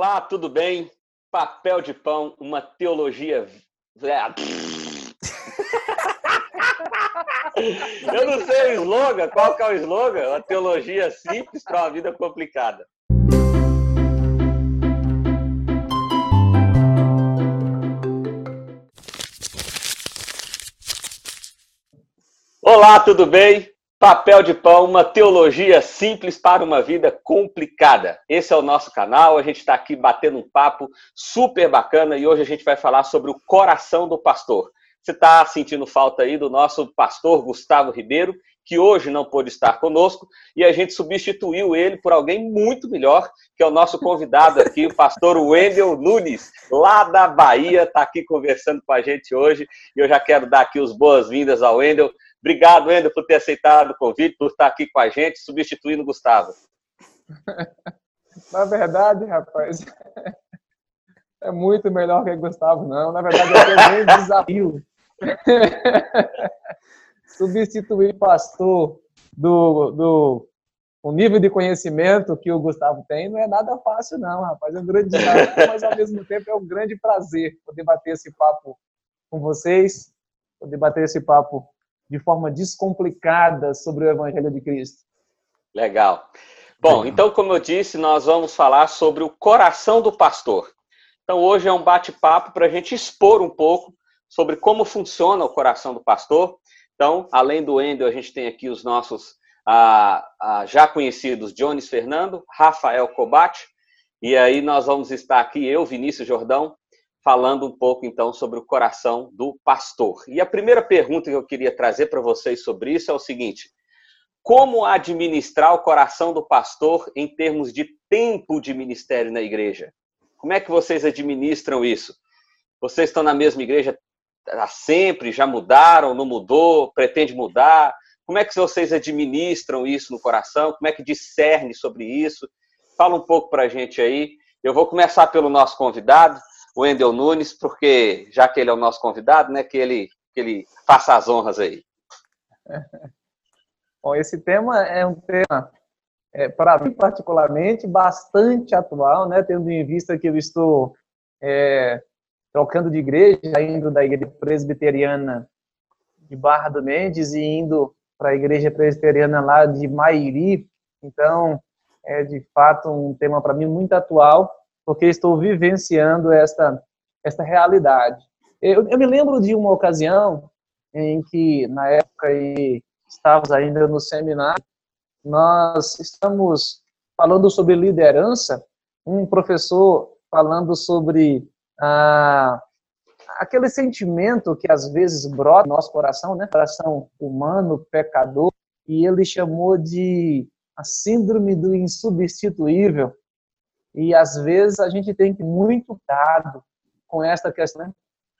Olá, tudo bem? Papel de pão, uma teologia. Eu não sei o slogan, qual que é o slogan? Uma teologia simples para uma vida complicada. Olá, tudo bem? Papel de Pão, uma teologia simples para uma vida complicada. Esse é o nosso canal, a gente está aqui batendo um papo super bacana e hoje a gente vai falar sobre o coração do pastor. Você está sentindo falta aí do nosso pastor Gustavo Ribeiro, que hoje não pôde estar conosco, e a gente substituiu ele por alguém muito melhor, que é o nosso convidado aqui, o pastor Wendel Nunes, lá da Bahia, está aqui conversando com a gente hoje, e eu já quero dar aqui as boas-vindas ao Wendel. Obrigado, Wendel, por ter aceitado o convite, por estar aqui com a gente, substituindo o Gustavo. Na verdade, rapaz, é muito melhor que o Gustavo, não. Na verdade, é um desafio. Substituir pastor do, do o nível de conhecimento que o Gustavo tem não é nada fácil, não, rapaz. É um grande desafio, mas ao mesmo tempo é um grande prazer poder bater esse papo com vocês, poder bater esse papo de forma descomplicada sobre o Evangelho de Cristo. Legal. Bom, então, como eu disse, nós vamos falar sobre o coração do pastor. Então, hoje é um bate-papo para a gente expor um pouco sobre como funciona o coração do pastor. Então, além do Endel, a gente tem aqui os nossos ah, ah, já conhecidos Jones Fernando, Rafael Cobate, e aí nós vamos estar aqui, eu, Vinícius Jordão, falando um pouco então sobre o coração do pastor. E a primeira pergunta que eu queria trazer para vocês sobre isso é o seguinte: como administrar o coração do pastor em termos de tempo de ministério na igreja? Como é que vocês administram isso? Vocês estão na mesma igreja há sempre, já mudaram, não mudou, pretende mudar? Como é que vocês administram isso no coração? Como é que discerne sobre isso? Fala um pouco para a gente aí. Eu vou começar pelo nosso convidado Wendel Nunes, porque já que ele é o nosso convidado, né, que ele, que ele faça as honras aí. Bom, esse tema é um tema, é, para mim particularmente, bastante atual, né, tendo em vista que eu estou é, trocando de igreja, indo da igreja presbiteriana de Barra do Mendes e indo para a igreja presbiteriana lá de Mairi. Então, é de fato um tema para mim muito atual porque estou vivenciando esta, esta realidade. Eu, eu me lembro de uma ocasião em que, na época, estávamos ainda no seminário, nós estamos falando sobre liderança, um professor falando sobre ah, aquele sentimento que às vezes brota no nosso coração, né? Coração humano, pecador, e ele chamou de a síndrome do insubstituível. E às vezes a gente tem que muito cuidado com essa questão né,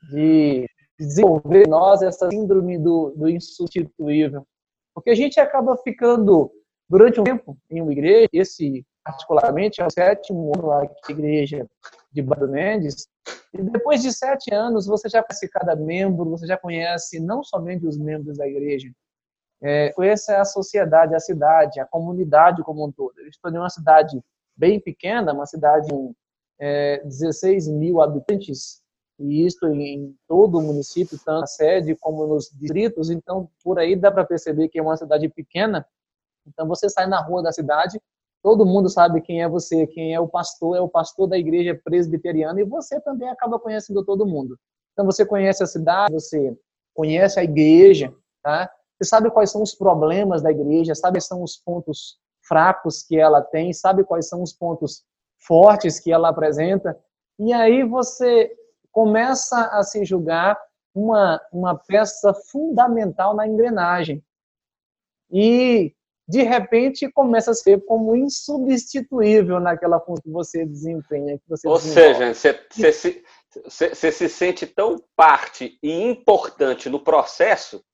de desenvolver em nós essa síndrome do, do insubstituível. Porque a gente acaba ficando durante um tempo em uma igreja, esse particularmente é o sétimo ano lá da igreja de Bado Mendes, e depois de sete anos você já conhece cada membro, você já conhece não somente os membros da igreja, é, conhece a sociedade, a cidade, a comunidade como um todo. Eu estou em uma cidade bem pequena, uma cidade com é, 16 mil habitantes, e isso em todo o município, tanto na sede como nos distritos, então por aí dá para perceber que é uma cidade pequena. Então você sai na rua da cidade, todo mundo sabe quem é você, quem é o pastor, é o pastor da igreja presbiteriana, e você também acaba conhecendo todo mundo. Então você conhece a cidade, você conhece a igreja, tá? Você sabe quais são os problemas da igreja, sabe quais são os pontos fracos que ela tem, sabe quais são os pontos fortes que ela apresenta, e aí você começa a se julgar uma, uma peça fundamental na engrenagem. E, de repente, começa a ser como insubstituível naquela função que você desempenha. Que você Ou seja, você, você, se, você se sente tão parte e importante no processo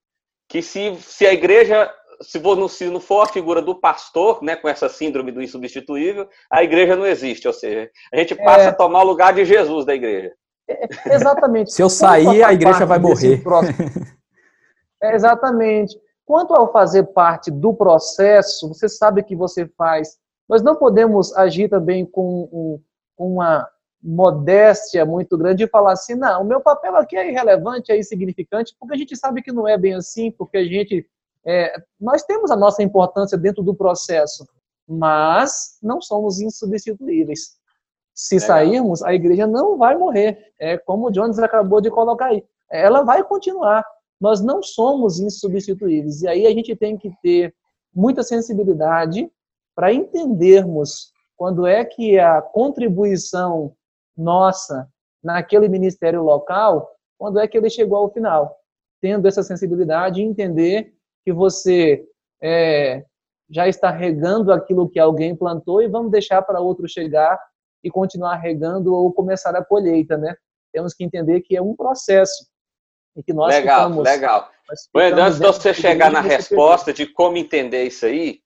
que se, se a igreja se, for, se não for a figura do pastor, né, com essa síndrome do insubstituível, a igreja não existe. Ou seja, a gente passa é... a tomar o lugar de Jesus da igreja. É, exatamente. se eu sair, a igreja vai morrer. é, exatamente. Quanto ao fazer parte do processo, você sabe que você faz. Nós não podemos agir também com um, com uma modéstia muito grande e falar assim, não, o meu papel aqui é irrelevante, é insignificante, porque a gente sabe que não é bem assim, porque a gente, é, nós temos a nossa importância dentro do processo, mas não somos insubstituíveis. Se Legal. sairmos, a igreja não vai morrer, é como o Jones acabou de colocar aí, ela vai continuar, nós não somos insubstituíveis, e aí a gente tem que ter muita sensibilidade para entendermos quando é que a contribuição nossa naquele ministério local, quando é que ele chegou ao final, tendo essa sensibilidade e entender que você é, já está regando aquilo que alguém plantou e vamos deixar para outro chegar e continuar regando ou começar a colheita, né? Temos que entender que é um processo e que nós legal, ficamos, legal. Bueno, antes de você chegar na resposta de como entender isso aí,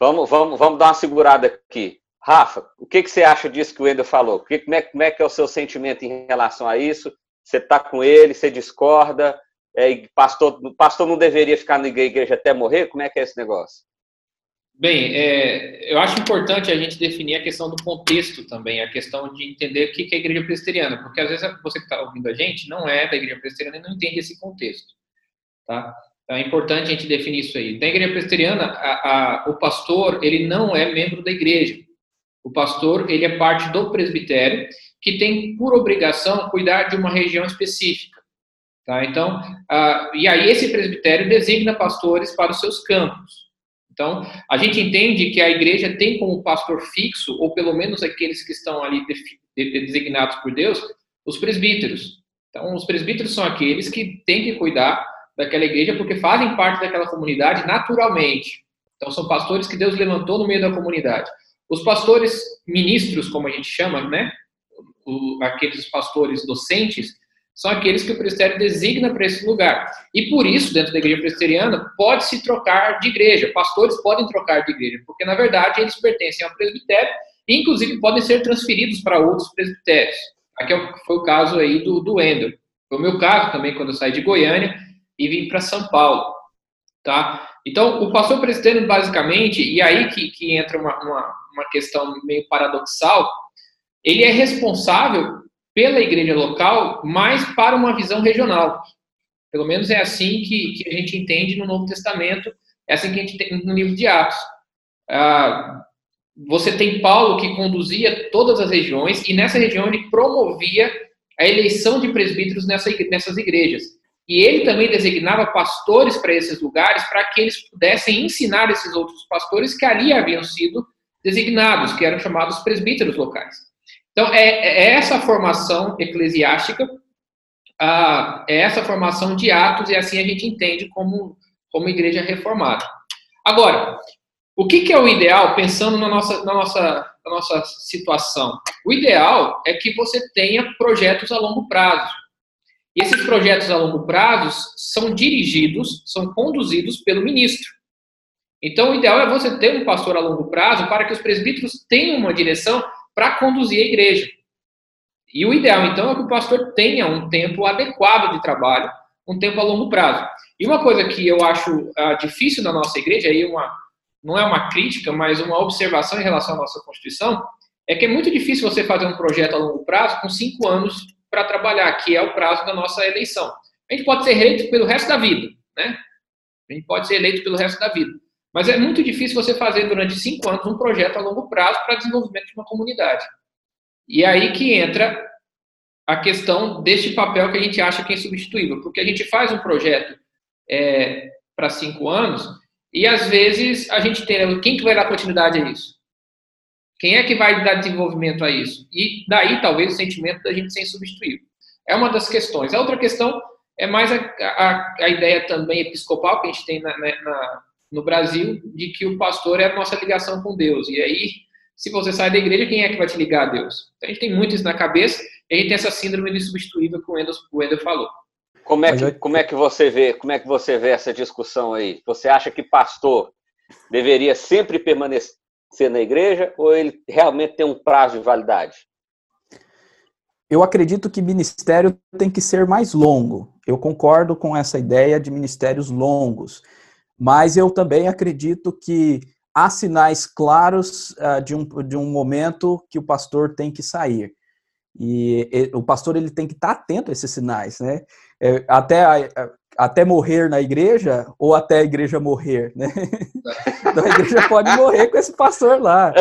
vamos, vamos, vamos dar uma segurada aqui. Rafa, o que, que você acha disso que o Wendel falou? Que, como, é, como é que é o seu sentimento em relação a isso? Você está com ele, você discorda? É, pastor, pastor não deveria ficar na igreja até morrer? Como é que é esse negócio? Bem, é, eu acho importante a gente definir a questão do contexto também, a questão de entender o que é a igreja presbiteriana, porque às vezes você que está ouvindo a gente não é da igreja presbiteriana e não entende esse contexto. Tá? Então é importante a gente definir isso aí. Na igreja presbiteriana, a, a, o pastor ele não é membro da igreja. O pastor, ele é parte do presbitério, que tem por obrigação cuidar de uma região específica. Tá? Então, e aí esse presbitério designa pastores para os seus campos. Então, a gente entende que a igreja tem como pastor fixo, ou pelo menos aqueles que estão ali designados por Deus, os presbíteros. Então, os presbíteros são aqueles que têm que cuidar daquela igreja porque fazem parte daquela comunidade naturalmente. Então, são pastores que Deus levantou no meio da comunidade. Os pastores ministros, como a gente chama, né? Aqueles pastores docentes, são aqueles que o presbitério designa para esse lugar. E por isso, dentro da igreja presbiteriana, pode-se trocar de igreja. Pastores podem trocar de igreja, porque na verdade eles pertencem ao presbitério e inclusive podem ser transferidos para outros presbitérios. Aqui é foi o caso aí do, do Ender. Foi o meu caso também quando eu saí de Goiânia e vim para São Paulo. Tá? Então, o pastor presbiteriano, basicamente, e aí que, que entra uma, uma, uma questão meio paradoxal, ele é responsável pela igreja local, mas para uma visão regional. Pelo menos é assim que, que a gente entende no Novo Testamento, é assim que a gente tem no livro de Atos. Ah, você tem Paulo que conduzia todas as regiões, e nessa região ele promovia a eleição de presbíteros nessa, nessas igrejas. E ele também designava pastores para esses lugares, para que eles pudessem ensinar esses outros pastores que ali haviam sido designados, que eram chamados presbíteros locais. Então, é, é essa formação eclesiástica, ah, é essa formação de atos, e assim a gente entende como, como igreja reformada. Agora, o que, que é o ideal, pensando na nossa, na, nossa, na nossa situação? O ideal é que você tenha projetos a longo prazo. E esses projetos a longo prazo são dirigidos, são conduzidos pelo ministro. Então, o ideal é você ter um pastor a longo prazo para que os presbíteros tenham uma direção para conduzir a igreja. E o ideal, então, é que o pastor tenha um tempo adequado de trabalho, um tempo a longo prazo. E uma coisa que eu acho uh, difícil na nossa igreja, aí uma, não é uma crítica, mas uma observação em relação à nossa Constituição, é que é muito difícil você fazer um projeto a longo prazo com cinco anos para trabalhar, que é o prazo da nossa eleição. A gente pode ser eleito pelo resto da vida, né? A gente pode ser eleito pelo resto da vida. Mas é muito difícil você fazer durante cinco anos um projeto a longo prazo para desenvolvimento de uma comunidade. E aí que entra a questão deste papel que a gente acha que é insubstituível, porque a gente faz um projeto é, para cinco anos e às vezes a gente tem quem que vai dar continuidade a isso? Quem é que vai dar desenvolvimento a isso? E daí talvez o sentimento da gente ser insubstituível. É uma das questões. A outra questão é mais a, a, a ideia também episcopal que a gente tem na, na no Brasil de que o pastor é a nossa ligação com Deus. E aí, se você sai da igreja, quem é que vai te ligar a Deus? Então, a gente tem muito isso na cabeça e a gente tem essa síndrome de substituível que o Wendel, o Wendel falou. Como é, que, como é que você vê, como é que você vê essa discussão aí? Você acha que pastor deveria sempre permanecer na igreja ou ele realmente tem um prazo de validade? Eu acredito que ministério tem que ser mais longo. Eu concordo com essa ideia de ministérios longos. Mas eu também acredito que há sinais claros uh, de, um, de um momento que o pastor tem que sair. E, e o pastor ele tem que estar atento a esses sinais, né? É, até, a, até morrer na igreja ou até a igreja morrer, né? Então a igreja pode morrer com esse pastor lá.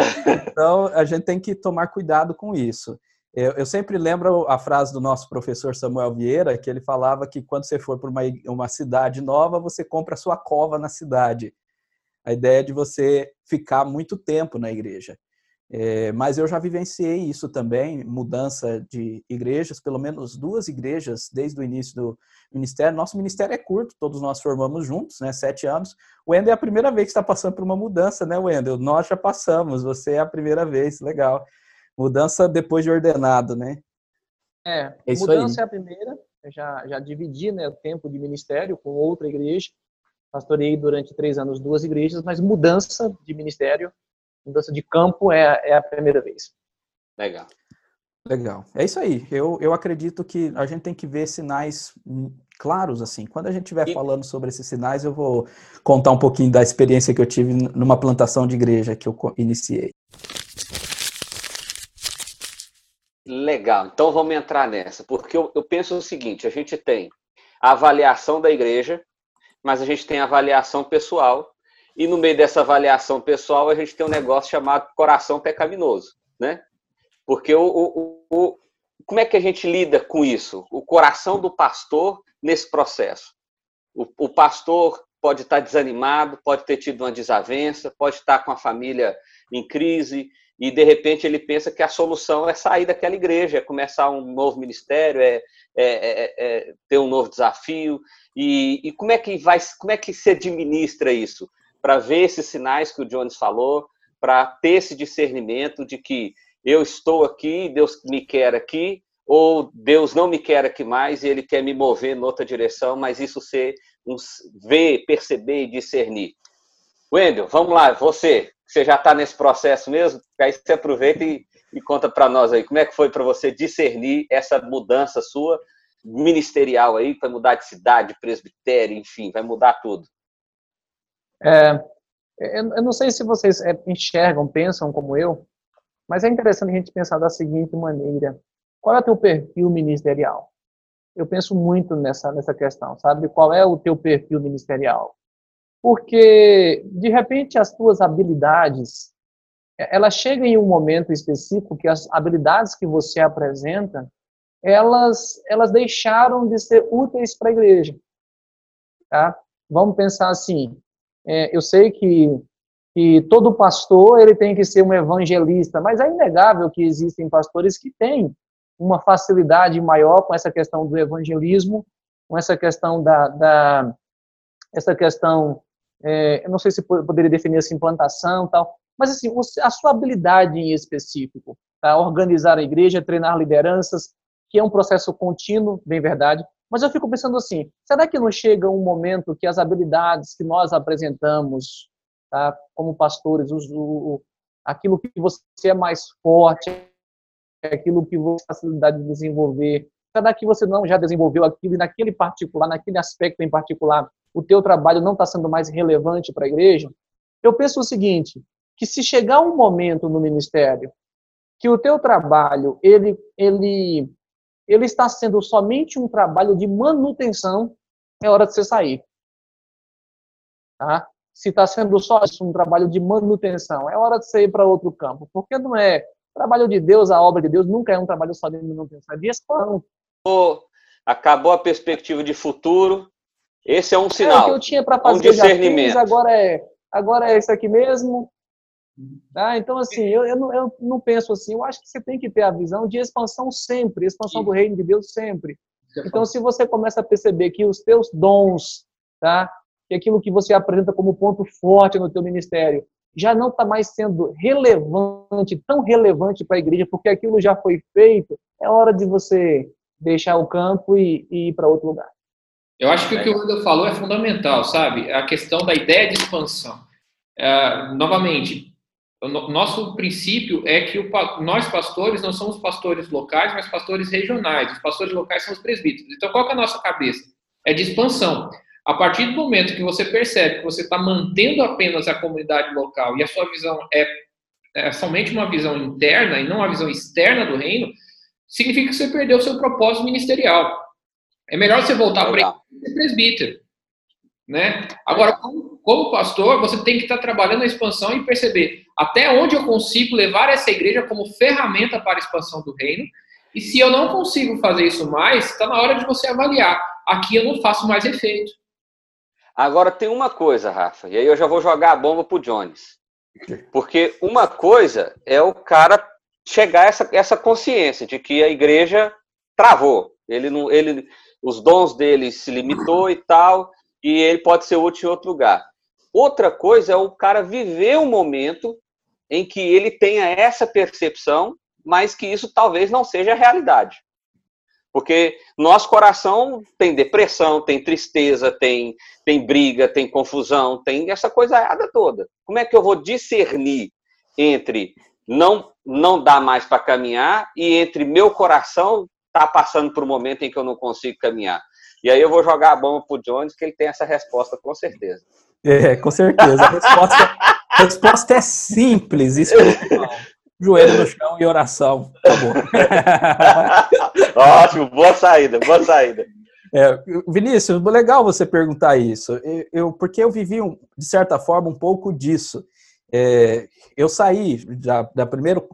Então a gente tem que tomar cuidado com isso. Eu, eu, sempre lembro a frase do nosso professor Samuel Vieira, que ele falava que quando você for para uma, uma cidade nova, você compra a sua cova na cidade. A ideia é de você ficar muito tempo na igreja. É, mas eu já vivenciei isso também, mudança de igrejas, pelo menos duas igrejas desde o início do ministério. Nosso ministério é curto, todos nós formamos juntos, né? Sete anos. O Wendel é a primeira vez que está passando por uma mudança, né, Wendel? Nós já passamos, você é a primeira vez, legal. Mudança depois de ordenado, né? É, é mudança aí. é a primeira. Eu já, já dividi né, o tempo de ministério com outra igreja. Pastorei durante três anos duas igrejas, mas mudança de ministério mudança de campo é, é a primeira vez. Legal. Legal. É isso aí. Eu, eu acredito que a gente tem que ver sinais claros assim. Quando a gente estiver e... falando sobre esses sinais, eu vou contar um pouquinho da experiência que eu tive numa plantação de igreja que eu iniciei. Legal. Então vamos entrar nessa, porque eu, eu penso o seguinte: a gente tem a avaliação da igreja, mas a gente tem a avaliação pessoal e no meio dessa avaliação pessoal, a gente tem um negócio chamado coração pecaminoso, né? Porque o, o, o, como é que a gente lida com isso? O coração do pastor nesse processo. O, o pastor pode estar desanimado, pode ter tido uma desavença, pode estar com a família em crise, e de repente ele pensa que a solução é sair daquela igreja, é começar um novo ministério, é, é, é, é ter um novo desafio. E, e, como é que vai, como é que se administra isso? para ver esses sinais que o Jones falou, para ter esse discernimento de que eu estou aqui, Deus me quer aqui, ou Deus não me quer aqui mais e Ele quer me mover em outra direção, mas isso ser um, ver, perceber e discernir. Wendel, vamos lá, você, você já está nesse processo mesmo, aí você aproveita e, e conta para nós aí, como é que foi para você discernir essa mudança sua ministerial aí, para mudar de cidade, presbitério, enfim, vai mudar tudo. É, eu não sei se vocês é, enxergam, pensam como eu, mas é interessante a gente pensar da seguinte maneira: qual é o teu perfil ministerial? Eu penso muito nessa nessa questão, sabe? Qual é o teu perfil ministerial? Porque de repente as tuas habilidades, é, elas chegam em um momento específico que as habilidades que você apresenta, elas elas deixaram de ser úteis para a igreja, tá? Vamos pensar assim: é, eu sei que, que todo pastor ele tem que ser um evangelista, mas é inegável que existem pastores que têm uma facilidade maior com essa questão do evangelismo, com essa questão da, da essa questão, é, eu não sei se poderia definir assim, implantação tal, mas assim, a sua habilidade em específico, tá? organizar a igreja, treinar lideranças, que é um processo contínuo, bem verdade, mas eu fico pensando assim, será que não chega um momento que as habilidades que nós apresentamos, tá, como pastores, o, o, aquilo que você é mais forte, aquilo que você tem facilidade de desenvolver, será que você não já desenvolveu aquilo e naquele particular, naquele aspecto em particular, o teu trabalho não está sendo mais relevante para a igreja? Eu penso o seguinte, que se chegar um momento no ministério que o teu trabalho ele ele ele está sendo somente um trabalho de manutenção, é hora de você sair. Tá? Se está sendo só um trabalho de manutenção, é hora de você ir para outro campo. Porque não é. Trabalho de Deus, a obra de Deus, nunca é um trabalho só de manutenção, é de expansão. Acabou a perspectiva de futuro. Esse é um sinal. É, o que eu tinha para fazer um discernimento. Fiz, agora é, agora é isso aqui mesmo. Tá? Então, assim, eu, eu, não, eu não penso assim. Eu acho que você tem que ter a visão de expansão sempre, expansão do reino de Deus sempre. Então, se você começa a perceber que os teus dons, tá? que aquilo que você apresenta como ponto forte no teu ministério, já não está mais sendo relevante, tão relevante para a igreja, porque aquilo já foi feito, é hora de você deixar o campo e, e ir para outro lugar. Eu acho que o que o Wendel falou é fundamental, sabe? A questão da ideia de expansão. É, novamente, o nosso princípio é que o, nós pastores não somos pastores locais, mas pastores regionais. Os pastores locais são os presbíteros. Então, qual é a nossa cabeça? É de expansão. A partir do momento que você percebe que você está mantendo apenas a comunidade local e a sua visão é, é somente uma visão interna e não uma visão externa do reino, significa que você perdeu o seu propósito ministerial. É melhor você voltar para ser presbítero. Né? Agora, como, como, pastor, você tem que estar trabalhando a expansão e perceber até onde eu consigo levar essa igreja como ferramenta para a expansão do reino. E se eu não consigo fazer isso mais, está na hora de você avaliar. Aqui eu não faço mais efeito. Agora tem uma coisa, Rafa, e aí eu já vou jogar a bomba pro Jones. Porque uma coisa é o cara chegar a essa, essa consciência de que a igreja travou. Ele não, ele, os dons dele se limitou e tal, e ele pode ser útil em outro lugar. Outra coisa é o cara viver um momento em que ele tenha essa percepção, mas que isso talvez não seja a realidade. Porque nosso coração tem depressão, tem tristeza, tem, tem briga, tem confusão, tem essa coisa toda. Como é que eu vou discernir entre não não dá mais para caminhar e entre meu coração tá passando por um momento em que eu não consigo caminhar? E aí eu vou jogar a bomba pro Jones, que ele tem essa resposta com certeza. É, com certeza. A resposta, a resposta é simples, espiritual joelho no chão e oração. Acabou. Ótimo, boa saída, boa saída. É, Vinícius, legal você perguntar isso, eu, porque eu vivi, de certa forma, um pouco disso. É, eu saí da, da primeiro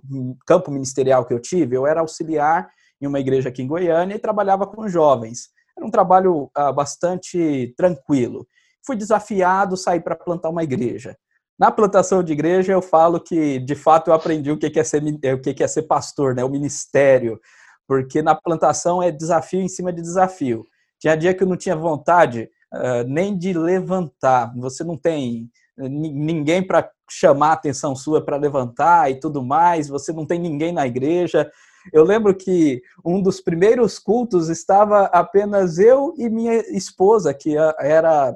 campo ministerial que eu tive, eu era auxiliar em uma igreja aqui em Goiânia e trabalhava com jovens. Era um trabalho ah, bastante tranquilo. Fui desafiado a sair para plantar uma igreja. Na plantação de igreja, eu falo que, de fato, eu aprendi o que é ser, o que é ser pastor, né? o ministério, porque na plantação é desafio em cima de desafio. Tinha dia que eu não tinha vontade uh, nem de levantar, você não tem ninguém para chamar a atenção sua para levantar e tudo mais, você não tem ninguém na igreja. Eu lembro que um dos primeiros cultos estava apenas eu e minha esposa, que era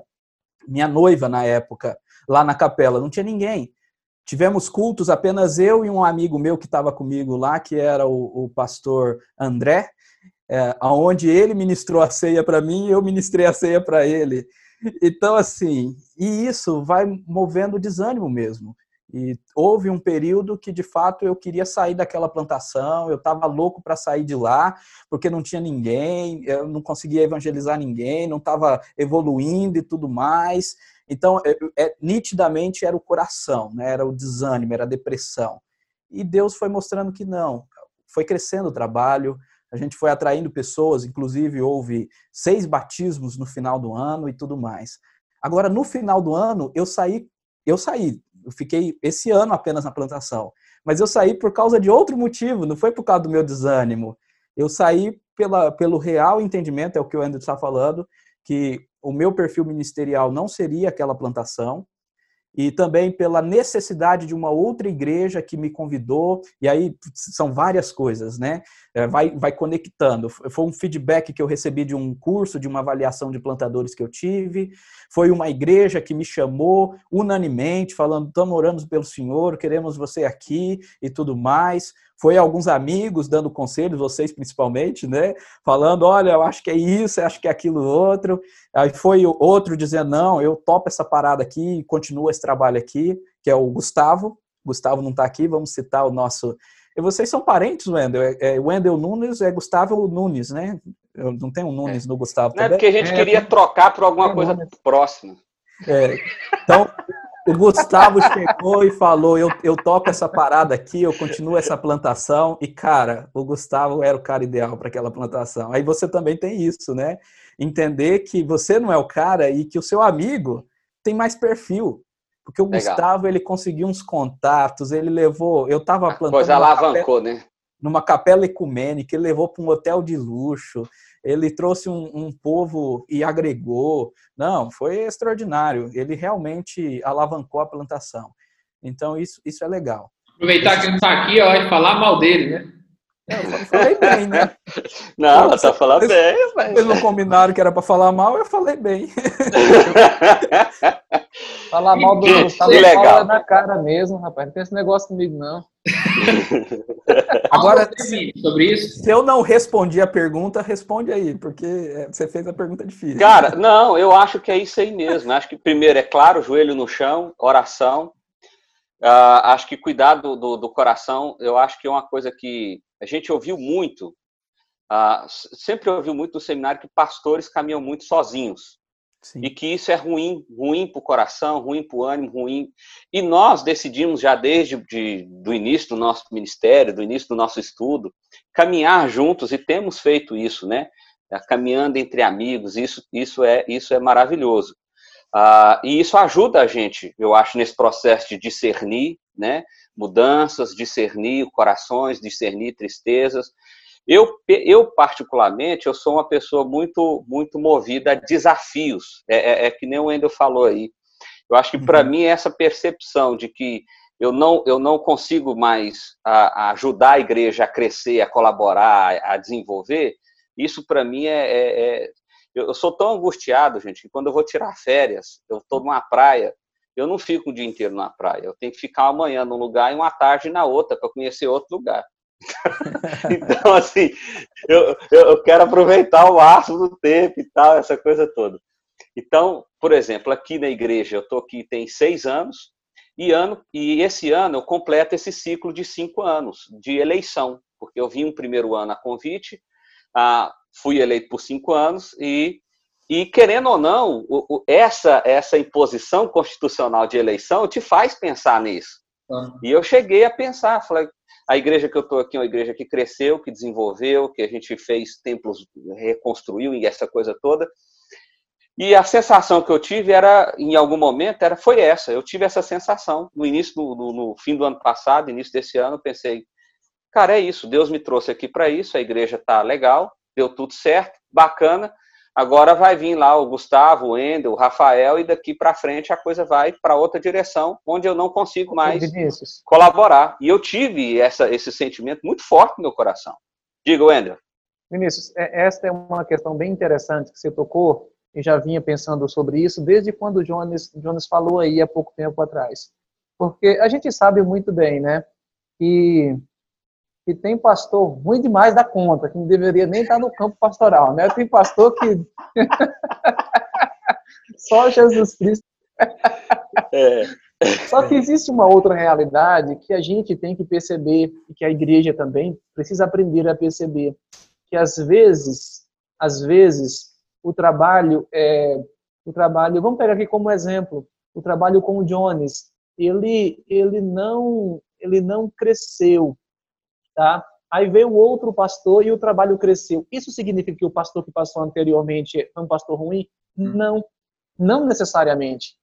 minha noiva na época lá na capela, não tinha ninguém. Tivemos cultos apenas eu e um amigo meu que estava comigo lá, que era o, o pastor André, é, onde ele ministrou a ceia para mim e eu ministrei a ceia para ele. Então, assim, e isso vai movendo desânimo mesmo. E houve um período que, de fato, eu queria sair daquela plantação, eu estava louco para sair de lá, porque não tinha ninguém, eu não conseguia evangelizar ninguém, não estava evoluindo e tudo mais. Então, é, é, nitidamente era o coração, né? era o desânimo, era a depressão. E Deus foi mostrando que não. Foi crescendo o trabalho, a gente foi atraindo pessoas, inclusive houve seis batismos no final do ano e tudo mais. Agora, no final do ano, eu saí, eu saí, eu fiquei esse ano apenas na plantação, mas eu saí por causa de outro motivo, não foi por causa do meu desânimo. Eu saí pela, pelo real entendimento, é o que o Andrew está falando, que o meu perfil ministerial não seria aquela plantação, e também pela necessidade de uma outra igreja que me convidou, e aí são várias coisas, né? É, vai, vai conectando. Foi um feedback que eu recebi de um curso, de uma avaliação de plantadores que eu tive, foi uma igreja que me chamou unanimemente, falando: estamos orando pelo Senhor, queremos você aqui e tudo mais foi alguns amigos dando conselhos, vocês principalmente, né? Falando, olha, eu acho que é isso, eu acho que é aquilo outro. Aí foi outro dizendo, não, eu topo essa parada aqui, continua esse trabalho aqui, que é o Gustavo. Gustavo não está aqui, vamos citar o nosso. E vocês são parentes, Wendel? É, é Wendel Nunes é Gustavo Nunes, né? Eu não tem um Nunes é. no Gustavo. Não é porque a gente é, queria trocar por alguma coisa Nunes. próxima. É, então, o Gustavo chegou e falou: eu, eu toco essa parada aqui, eu continuo essa plantação. E, cara, o Gustavo era o cara ideal para aquela plantação. Aí você também tem isso, né? Entender que você não é o cara e que o seu amigo tem mais perfil. Porque o Legal. Gustavo, ele conseguiu uns contatos, ele levou. Eu estava plantando. Coisa alavancou, capela, né? Numa capela ecumênica, ele levou para um hotel de luxo ele trouxe um, um, povo e agregou. Não, foi extraordinário. Ele realmente alavancou a plantação. Então, isso, isso é legal. Aproveitar que ele está aqui ó, e falar mal dele, né? Eu falei bem, né? Não, ela tá falando bem, mas... Eles não combinaram que era para falar mal, eu falei bem. falar mal do Gustavo é na cara mesmo, rapaz. Não tem esse negócio comigo, não. Agora, se, sobre isso? se eu não respondi a pergunta, responde aí, porque é, você fez a pergunta difícil. Cara, não, eu acho que é isso aí mesmo. Acho que primeiro é claro, joelho no chão, oração. Uh, acho que cuidar do, do, do, coração, eu acho que é uma coisa que a gente ouviu muito, uh, sempre ouviu muito no seminário que pastores caminham muito sozinhos. Sim. E que isso é ruim, ruim para o coração, ruim para o ânimo, ruim. E nós decidimos já desde de, do início do nosso ministério, do início do nosso estudo, caminhar juntos e temos feito isso, né? Caminhando entre amigos, isso, isso, é, isso é maravilhoso. Uh, e isso ajuda a gente, eu acho, nesse processo de discernir, né? Mudanças, discernir corações, discernir tristezas. Eu, eu particularmente, eu sou uma pessoa muito, muito movida a desafios. É, é, é que nem o Wendel falou aí. Eu acho que para uhum. mim essa percepção de que eu não, eu não consigo mais a, a ajudar a igreja a crescer, a colaborar, a desenvolver, isso para mim é, é, é eu, eu, sou tão angustiado, gente, que quando eu vou tirar férias, eu estou numa praia, eu não fico o dia inteiro na praia. Eu tenho que ficar amanhã num lugar e uma tarde na outra para conhecer outro lugar. então, assim, eu, eu quero aproveitar o máximo do tempo e tal, essa coisa toda. Então, por exemplo, aqui na igreja, eu estou aqui tem seis anos, e, ano, e esse ano eu completo esse ciclo de cinco anos de eleição, porque eu vim um primeiro ano a convite, ah, fui eleito por cinco anos e, e querendo ou não, o, o, essa, essa imposição constitucional de eleição te faz pensar nisso. Uhum. E eu cheguei a pensar, falei, a igreja que eu estou aqui é uma igreja que cresceu, que desenvolveu, que a gente fez templos, reconstruiu e essa coisa toda. E a sensação que eu tive era, em algum momento, era foi essa. Eu tive essa sensação no início, do, no, no fim do ano passado, início desse ano, pensei, cara, é isso. Deus me trouxe aqui para isso. A igreja está legal, deu tudo certo, bacana. Agora vai vir lá o Gustavo, o Endel, o Rafael, e daqui para frente a coisa vai para outra direção, onde eu não consigo mais Vinícius. colaborar. E eu tive essa, esse sentimento muito forte no meu coração. Diga, Wendel. Vinícius, é, esta é uma questão bem interessante que você tocou, e já vinha pensando sobre isso desde quando o Jones, Jones falou aí há pouco tempo atrás. Porque a gente sabe muito bem, né, que que tem pastor ruim demais da conta, que não deveria nem estar no campo pastoral, né? Tem pastor que só Jesus Cristo. É. Só que existe uma outra realidade que a gente tem que perceber e que a igreja também precisa aprender a perceber, que às vezes, às vezes o trabalho é o trabalho, vamos pegar aqui como exemplo, o trabalho com o Jones, ele ele não ele não cresceu tá? Aí veio outro pastor e o trabalho cresceu. Isso significa que o pastor que passou anteriormente é um pastor ruim? Hum. Não, não necessariamente.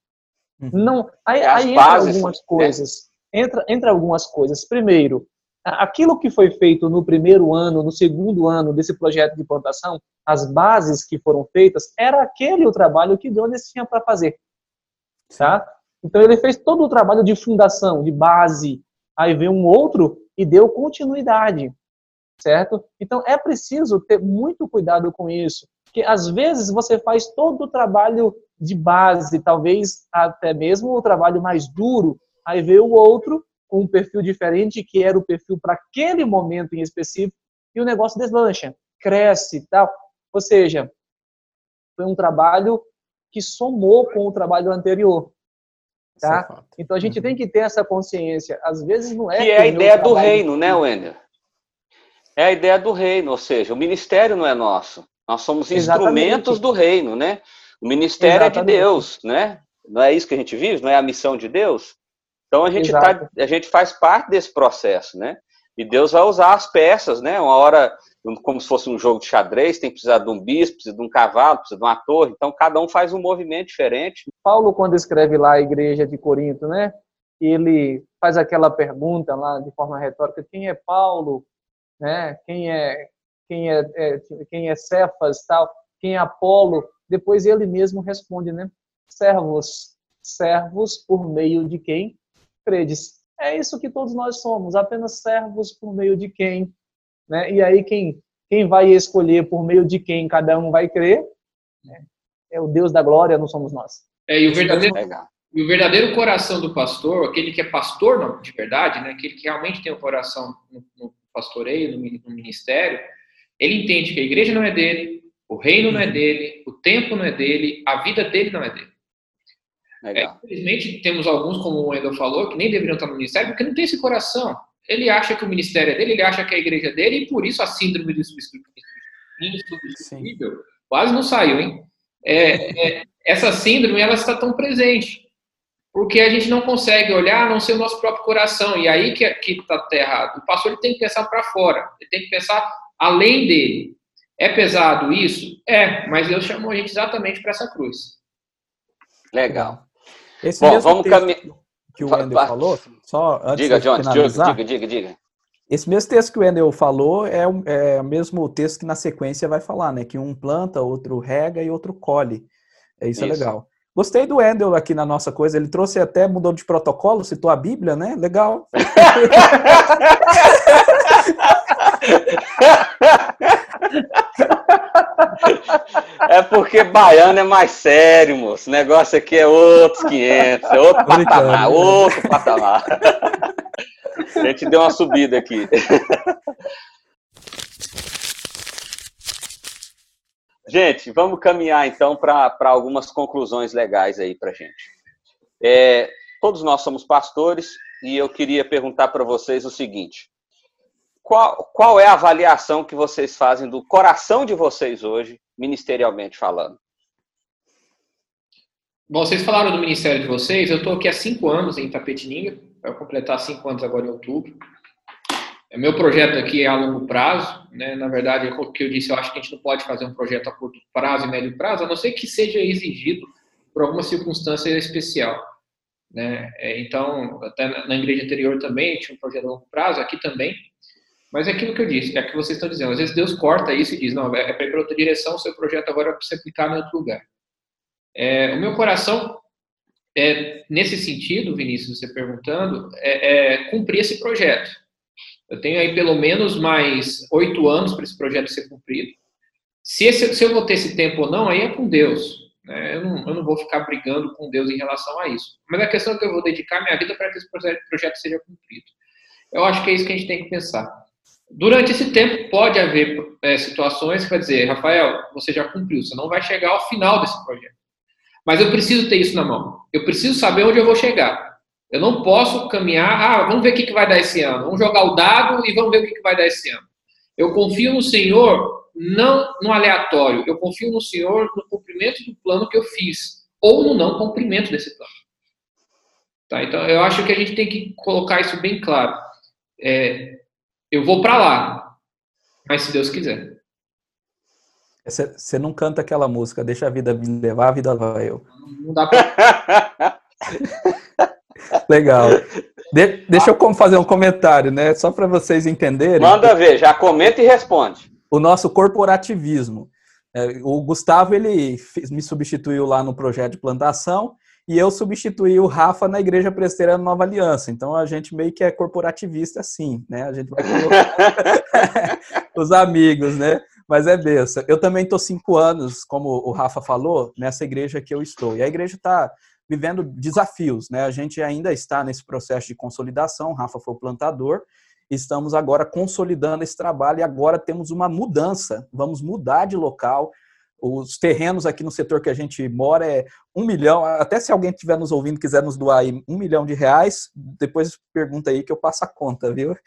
Uhum. Não. Aí, aí entra algumas né? coisas. Entra, entra algumas coisas. Primeiro, aquilo que foi feito no primeiro ano, no segundo ano desse projeto de plantação, as bases que foram feitas, era aquele o trabalho que Jones tinha para fazer. Tá? Então ele fez todo o trabalho de fundação, de base. Aí veio um outro e deu continuidade, certo? Então é preciso ter muito cuidado com isso, porque às vezes você faz todo o trabalho de base, talvez até mesmo o trabalho mais duro, aí vê o outro com um perfil diferente, que era o perfil para aquele momento em específico, e o negócio deslancha, cresce e tal. Ou seja, foi um trabalho que somou com o trabalho anterior. Tá? É então a gente uhum. tem que ter essa consciência. Às vezes não é. Que é a ideia do reino, né, Wender? É a ideia do reino, ou seja, o ministério não é nosso. Nós somos instrumentos Exatamente. do reino, né? O ministério Exatamente. é de Deus, né? Não é isso que a gente vive? Não é a missão de Deus? Então a gente, tá, a gente faz parte desse processo, né? E Deus vai usar as peças, né? Uma hora como se fosse um jogo de xadrez, tem que precisar de um bispo, precisa de um cavalo, precisa de uma torre, então cada um faz um movimento diferente. Paulo, quando escreve lá a igreja de Corinto, né, ele faz aquela pergunta lá de forma retórica, quem é Paulo, né, quem é quem é, é quem é Cefas, tal, quem é Apolo, depois ele mesmo responde, né, servos, servos por meio de quem credes. É isso que todos nós somos, apenas servos por meio de quem né? E aí quem quem vai escolher por meio de quem cada um vai crer né? é o Deus da glória, não somos nós. É, e o verdadeiro, e o verdadeiro coração do pastor, aquele que é pastor não, de verdade, né? aquele que realmente tem o coração no, no pastoreio, no, no ministério, ele entende que a igreja não é dele, o reino não é dele, o tempo não é dele, a vida dele não é dele. É, infelizmente, temos alguns, como o Wendel falou, que nem deveriam estar no ministério porque não tem esse coração. Ele acha que o ministério é dele, ele acha que a igreja é dele, e por isso a síndrome do insubstituível quase não saiu, hein? É, é, essa síndrome, ela está tão presente. Porque a gente não consegue olhar a não ser o nosso próprio coração. E aí que está errado. O pastor ele tem que pensar para fora. Ele tem que pensar além dele. É pesado isso? É, mas Deus chamou a gente exatamente para essa cruz. Legal. Esse Bom, vamos caminhar. Que o Wendel falou, só antes diga, John, diga, diga, diga. Esse mesmo texto que o Wendel falou é, é o mesmo texto que na sequência vai falar, né? Que um planta, outro rega e outro colhe. É isso, é isso. é legal. Gostei do Wendel aqui na nossa coisa. Ele trouxe até, mudou de protocolo, citou a Bíblia, né? Legal. É porque baiano é mais sério, moço. O negócio aqui é outros 500, é outro patamar, né? outro patamar. A gente deu uma subida aqui. Gente, vamos caminhar então para algumas conclusões legais aí para gente. É, todos nós somos pastores e eu queria perguntar para vocês o seguinte: qual, qual é a avaliação que vocês fazem do coração de vocês hoje, ministerialmente falando? Bom, vocês falaram do ministério de vocês. Eu estou aqui há cinco anos em Tapetininga, vai completar cinco anos agora em outubro. É, meu projeto aqui é a longo prazo, né? Na verdade, é o que eu disse, eu acho que a gente não pode fazer um projeto a curto prazo e médio prazo, a não ser que seja exigido por alguma circunstância especial. Né? É, então, até na igreja anterior também tinha um projeto a longo prazo, aqui também. Mas é aquilo que eu disse, é o que vocês estão dizendo. Às vezes Deus corta isso e diz, não, é para ir para outra direção, o seu projeto agora é para você aplicar em outro lugar. É, o meu coração, é, nesse sentido, Vinícius, você perguntando, é, é cumprir esse projeto. Eu tenho aí pelo menos mais oito anos para esse projeto ser cumprido. Se, esse, se eu vou ter esse tempo ou não, aí é com Deus. Né? Eu, não, eu não vou ficar brigando com Deus em relação a isso. Mas a questão é que eu vou dedicar minha vida para que esse projeto, projeto seja cumprido. Eu acho que é isso que a gente tem que pensar. Durante esse tempo, pode haver é, situações que vai dizer, Rafael, você já cumpriu, você não vai chegar ao final desse projeto. Mas eu preciso ter isso na mão. Eu preciso saber onde eu vou chegar. Eu não posso caminhar, ah, vamos ver o que vai dar esse ano. Vamos jogar o dado e vamos ver o que vai dar esse ano. Eu confio no Senhor, não no aleatório. Eu confio no Senhor no cumprimento do plano que eu fiz, ou no não cumprimento desse plano. Tá? Então, eu acho que a gente tem que colocar isso bem claro. É, eu vou para lá, mas se Deus quiser. Você não canta aquela música, deixa a vida me levar, a vida vai eu. Não dá pra... Legal. De, deixa eu fazer um comentário, né? Só para vocês entenderem. Manda ver, já comenta e responde. O nosso corporativismo. É, o Gustavo, ele me substituiu lá no projeto de plantação e eu substituí o Rafa na Igreja Presteriana Nova Aliança. Então a gente meio que é corporativista assim, né? A gente vai colocar os amigos, né? Mas é benção. Eu também estou cinco anos, como o Rafa falou, nessa igreja que eu estou. E a igreja está vivendo desafios, né? A gente ainda está nesse processo de consolidação. O Rafa foi o plantador. Estamos agora consolidando esse trabalho e agora temos uma mudança. Vamos mudar de local os terrenos aqui no setor que a gente mora é um milhão. Até se alguém estiver nos ouvindo quiser nos doar aí um milhão de reais, depois pergunta aí que eu passo a conta, viu?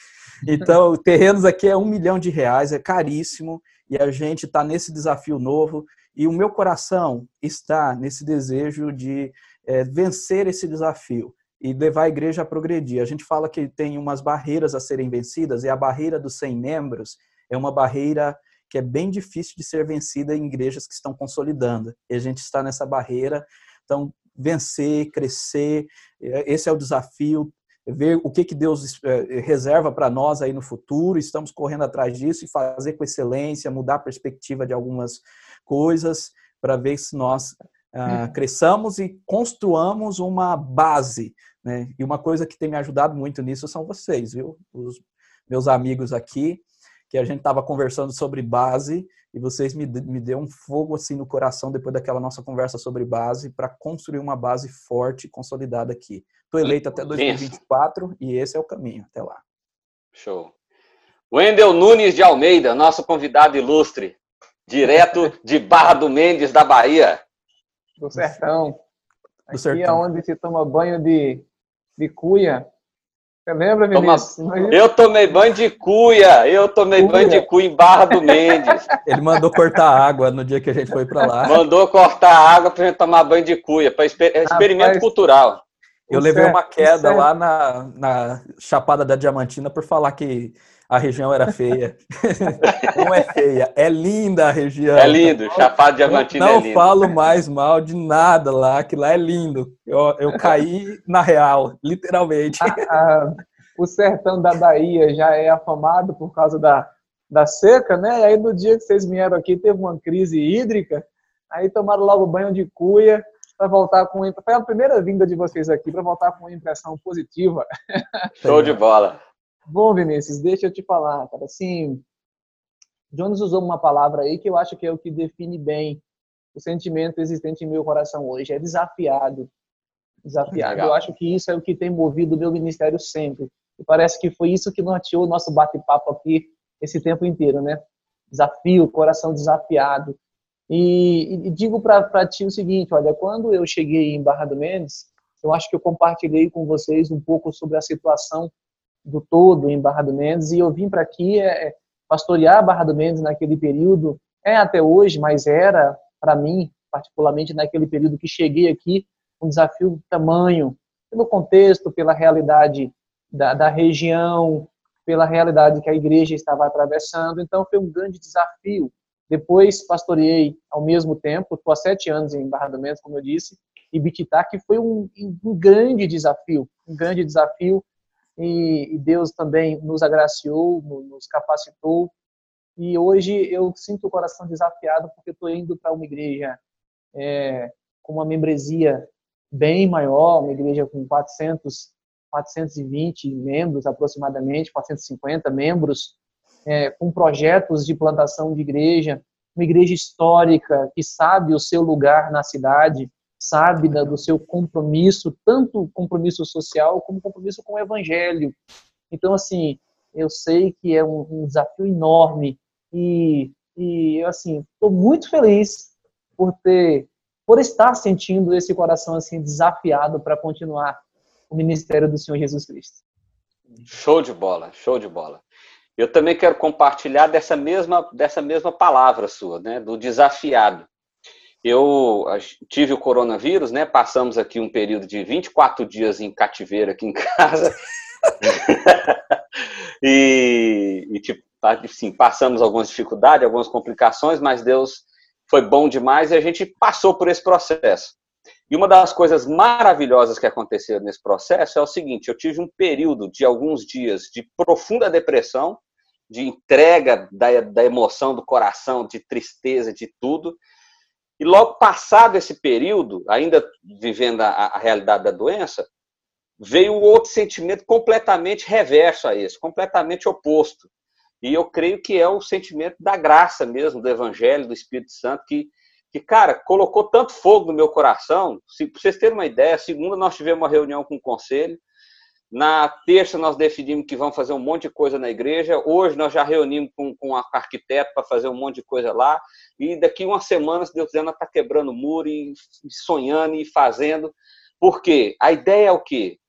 Então, terrenos aqui é um milhão de reais, é caríssimo e a gente está nesse desafio novo. E o meu coração está nesse desejo de é, vencer esse desafio e levar a igreja a progredir. A gente fala que tem umas barreiras a serem vencidas e a barreira dos 100 membros é uma barreira que é bem difícil de ser vencida em igrejas que estão consolidando. E a gente está nessa barreira. Então, vencer, crescer, é, esse é o desafio. Ver o que, que Deus é, reserva para nós aí no futuro, estamos correndo atrás disso e fazer com excelência, mudar a perspectiva de algumas coisas, para ver se nós ah, uhum. cresçamos e construamos uma base. Né? E uma coisa que tem me ajudado muito nisso são vocês, viu? Os meus amigos aqui que a gente estava conversando sobre base e vocês me, me deu um fogo assim no coração depois daquela nossa conversa sobre base para construir uma base forte e consolidada aqui. Estou eleito até 2024 e esse é o caminho até lá. Show. Wendel Nunes de Almeida, nosso convidado ilustre, direto de Barra do Mendes, da Bahia. Do sertão. Aqui do sertão. é onde se toma banho de, de cuia. Você lembra, Vinícius? Toma... Eu tomei banho de cuia. Eu tomei cuia. banho de cuia em Barra do Mendes. Ele mandou cortar água no dia que a gente foi para lá. Mandou cortar água para gente tomar banho de cuia, para exper... experimento Rapaz, cultural. Eu levei uma queda lá na, na Chapada da Diamantina por falar que a região era feia. Não é feia, é linda a região. É lindo, Chapada Diamantina não é lindo. Não falo mais mal de nada lá, que lá é lindo. Eu, eu caí na real, literalmente. o sertão da Bahia já é afamado por causa da, da seca, né? E aí no dia que vocês vieram aqui teve uma crise hídrica, aí tomaram logo banho de cuia para voltar com foi a primeira vinda de vocês aqui para voltar com uma impressão positiva. Show de bola. Bom, Vinícius, deixa eu te falar, cara. Assim, Jones usou uma palavra aí que eu acho que é o que define bem o sentimento existente em meu coração hoje. É desafiado. Desafiado. Legal. Eu acho que isso é o que tem movido o meu ministério sempre. E parece que foi isso que norteou o nosso bate-papo aqui esse tempo inteiro, né? Desafio, coração desafiado. E, e digo para ti o seguinte: olha, quando eu cheguei em Barra do Mendes, eu acho que eu compartilhei com vocês um pouco sobre a situação do todo em Barra do Mendes e eu vim para aqui é, é, pastorear Barra do Mendes naquele período é até hoje, mas era para mim particularmente naquele período que cheguei aqui um desafio tamanho pelo contexto, pela realidade da, da região, pela realidade que a igreja estava atravessando. Então foi um grande desafio. Depois pastoreei ao mesmo tempo, estou há sete anos em Barra do Mendes, como eu disse, e Bititá, que foi um, um grande desafio, um grande desafio e, e Deus também nos agraciou, nos capacitou. E hoje eu sinto o coração desafiado porque estou indo para uma igreja é, com uma membresia bem maior, uma igreja com 400, 420 membros aproximadamente, 450 membros, é, com projetos de plantação de igreja, uma igreja histórica que sabe o seu lugar na cidade, sabe do seu compromisso, tanto compromisso social como compromisso com o evangelho. Então, assim, eu sei que é um, um desafio enorme e, e assim, estou muito feliz por ter, por estar sentindo esse coração assim desafiado para continuar o ministério do Senhor Jesus Cristo. Show de bola, show de bola. Eu também quero compartilhar dessa mesma, dessa mesma palavra sua, né, do desafiado eu tive o coronavírus, né? Passamos aqui um período de 24 dias em cativeiro aqui em casa. e, e, tipo, assim, passamos algumas dificuldades, algumas complicações, mas Deus foi bom demais e a gente passou por esse processo. E uma das coisas maravilhosas que aconteceram nesse processo é o seguinte: eu tive um período de alguns dias de profunda depressão, de entrega da, da emoção do coração, de tristeza, de tudo. E logo passado esse período, ainda vivendo a, a realidade da doença, veio outro sentimento completamente reverso a esse, completamente oposto. E eu creio que é o sentimento da graça mesmo, do Evangelho, do Espírito Santo, que, que cara, colocou tanto fogo no meu coração. Se, para vocês terem uma ideia, segunda nós tivemos uma reunião com o conselho, na terça, nós decidimos que vamos fazer um monte de coisa na igreja. Hoje, nós já reunimos com, com a arquiteto para fazer um monte de coisa lá. E daqui uma semana, se Deus quiser, nós está quebrando muro e sonhando e fazendo. Por quê? A ideia é o quê?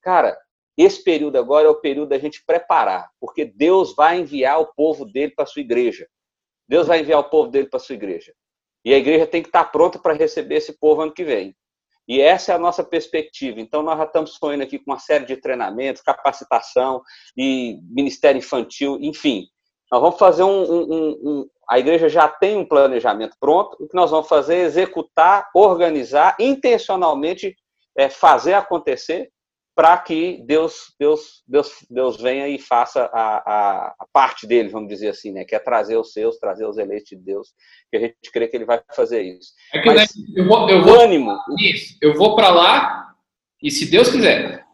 Cara, esse período agora é o período da gente preparar, porque Deus vai enviar o povo dele para a sua igreja. Deus vai enviar o povo dele para a sua igreja. E a igreja tem que estar pronta para receber esse povo ano que vem. E essa é a nossa perspectiva. Então, nós já estamos sonhando aqui com uma série de treinamentos, capacitação e ministério infantil, enfim. Nós vamos fazer um, um, um, A igreja já tem um planejamento pronto. O que nós vamos fazer é executar, organizar, intencionalmente é, fazer acontecer para que Deus, Deus, Deus, Deus venha e faça a, a, a, parte dele, vamos dizer assim, né? Que é trazer os seus, trazer os eleitos de Deus, que a gente crê que ele vai fazer isso. É que Mas, eu vou, eu vou, ânimo. Isso, eu vou para lá e se Deus quiser.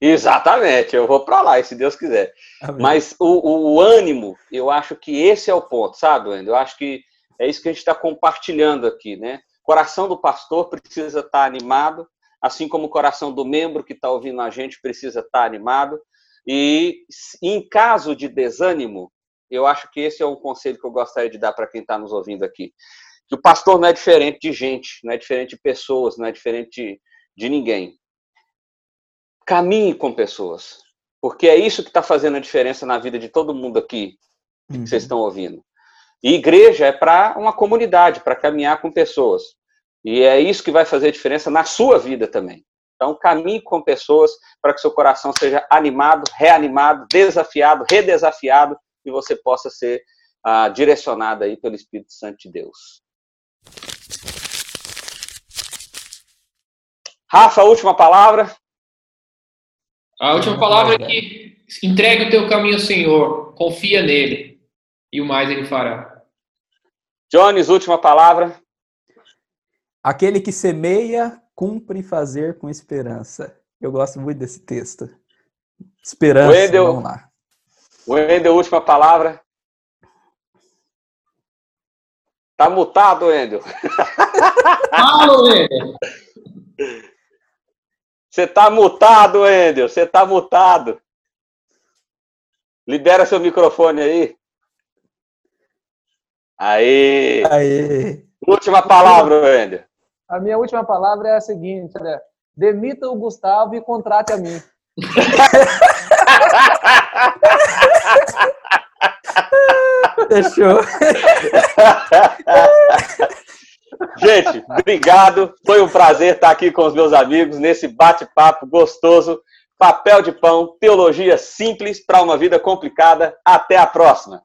Exatamente, eu vou para lá, se Deus quiser. Amém. Mas o, o, ânimo, eu acho que esse é o ponto, sabe, Wendel? Eu acho que é isso que a gente está compartilhando aqui, né? O coração do pastor precisa estar tá animado, assim como o coração do membro que está ouvindo a gente precisa estar tá animado. E em caso de desânimo, eu acho que esse é um conselho que eu gostaria de dar para quem está nos ouvindo aqui. Que o pastor não é diferente de gente, não é diferente de pessoas, não é diferente de, de ninguém. Caminhe com pessoas, porque é isso que está fazendo a diferença na vida de todo mundo aqui uhum. que vocês estão ouvindo. E igreja é para uma comunidade, para caminhar com pessoas. E é isso que vai fazer diferença na sua vida também. Então, caminhe com pessoas para que seu coração seja animado, reanimado, desafiado, redesafiado e você possa ser ah, direcionado aí pelo Espírito Santo de Deus. Rafa, última palavra. A última palavra é que entregue o teu caminho ao Senhor, confia nele e o mais ele fará. Jones, última palavra. Aquele que semeia, cumpre fazer com esperança. Eu gosto muito desse texto. Esperança, Wendel, vamos lá. Wendel, última palavra. Tá mutado, Wendel. Fala, Wendel. Você tá mutado, Wendel. Você tá mutado. Libera seu microfone aí. Aí. Aí. Última palavra, Wendel. A minha última palavra é a seguinte: né? demita o Gustavo e contrate a mim. Fechou. Gente, obrigado. Foi um prazer estar aqui com os meus amigos nesse bate-papo gostoso. Papel de pão, teologia simples para uma vida complicada. Até a próxima.